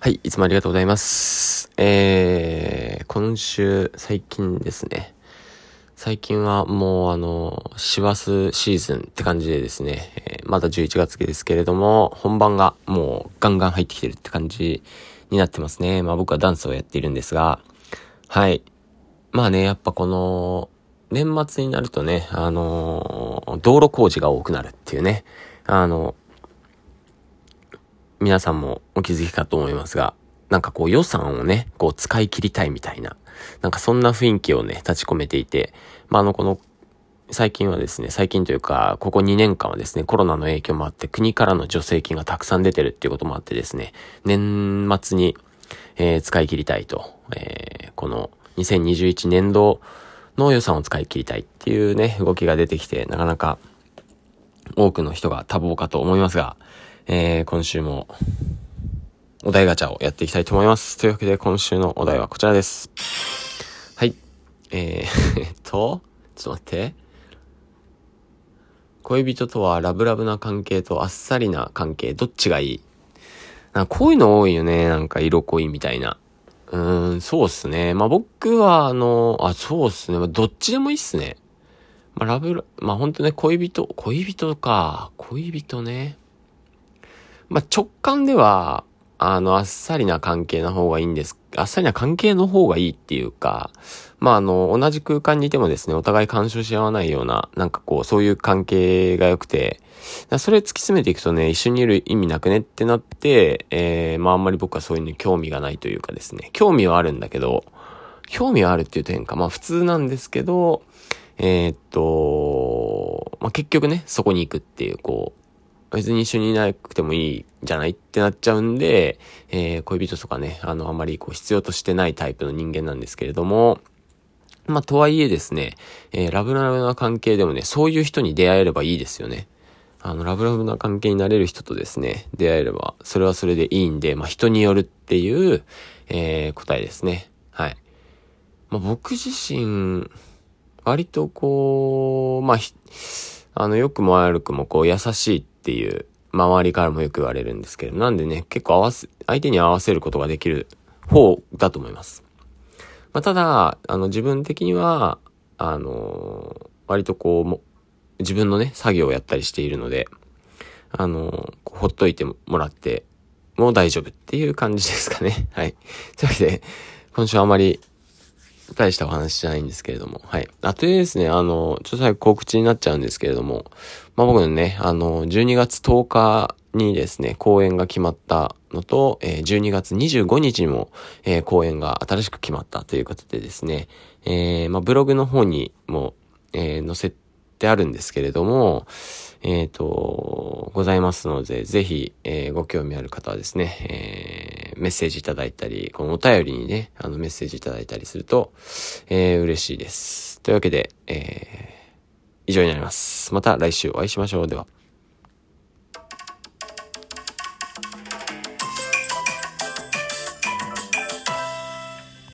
はい、いつもありがとうございます。えー、今週、最近ですね。最近はもうあの、師走シーズンって感じでですね、えー、まだ11月ですけれども、本番がもうガンガン入ってきてるって感じになってますね。まあ僕はダンスをやっているんですが、はい。まあね、やっぱこの、年末になるとね、あのー、道路工事が多くなるっていうね、あの、皆さんもお気づきかと思いますが、なんかこう予算をね、こう使い切りたいみたいな、なんかそんな雰囲気をね、立ち込めていて、まあ、あの、この、最近はですね、最近というか、ここ2年間はですね、コロナの影響もあって国からの助成金がたくさん出てるっていうこともあってですね、年末に、えー、使い切りたいと、えー、この2021年度の予算を使い切りたいっていうね、動きが出てきて、なかなか多くの人が多忙かと思いますが、えー、今週も、お題ガチャをやっていきたいと思います。というわけで、今週のお題はこちらです。はい。えー、えっと、ちょっと待って。恋人とはラブラブな関係とあっさりな関係、どっちがいい？なんかこういうの多いよね。なんか色恋みたいな。うーん、そうっすね。まあ僕は、あの、あ、そうっすね。まどっちでもいいっすね。まあラブラ、まあほんとね、恋人、恋人か。恋人ね。まあ、直感では、あの、あっさりな関係の方がいいんです。あっさりな関係の方がいいっていうか、まあ、あの、同じ空間にいてもですね、お互い干渉し合わないような、なんかこう、そういう関係が良くて、それ突き詰めていくとね、一緒にいる意味なくねってなって、えー、まああんまり僕はそういうのに興味がないというかですね、興味はあるんだけど、興味はあるっていう点か、まあ普通なんですけど、えー、っと、まあ結局ね、そこに行くっていう、こう、別に一緒にいなくてもいいじゃないってなっちゃうんで、えー、恋人とかね、あの、あまりこう必要としてないタイプの人間なんですけれども、まあ、とはいえですね、えー、ラブラブな関係でもね、そういう人に出会えればいいですよね。あの、ラブラブな関係になれる人とですね、出会えれば、それはそれでいいんで、まあ、人によるっていう、えー、答えですね。はい。まあ、僕自身、割とこう、まあ、あの、良くも悪くもこう、優しいっていう、周りからもよく言われるんですけど、なんでね、結構合わせ、相手に合わせることができる方だと思います。まあ、ただ、あの、自分的には、あのー、割とこう、も、自分のね、作業をやったりしているので、あのー、ほっといてもらっても大丈夫っていう感じですかね。はい。というわけで、今週はあまり大したお話じゃないんですけれども、はい。あとでですね、あの、ちょっと最後告知になっちゃうんですけれども、まあ僕のね、あの、12月10日にですね、公演が決まったのと、えー、12月25日にも、えー、公演が新しく決まったということでですね、えー、まあブログの方にも、え、載せてあるんですけれども、えっ、と、ございますので、ぜひ、え、ご興味ある方はですね、え、メッセージいただいたり、このお便りにね、あのメッセージいただいたりすると、えー、嬉しいです。というわけで、えー、以上になります。また来週お会いしましょう。では。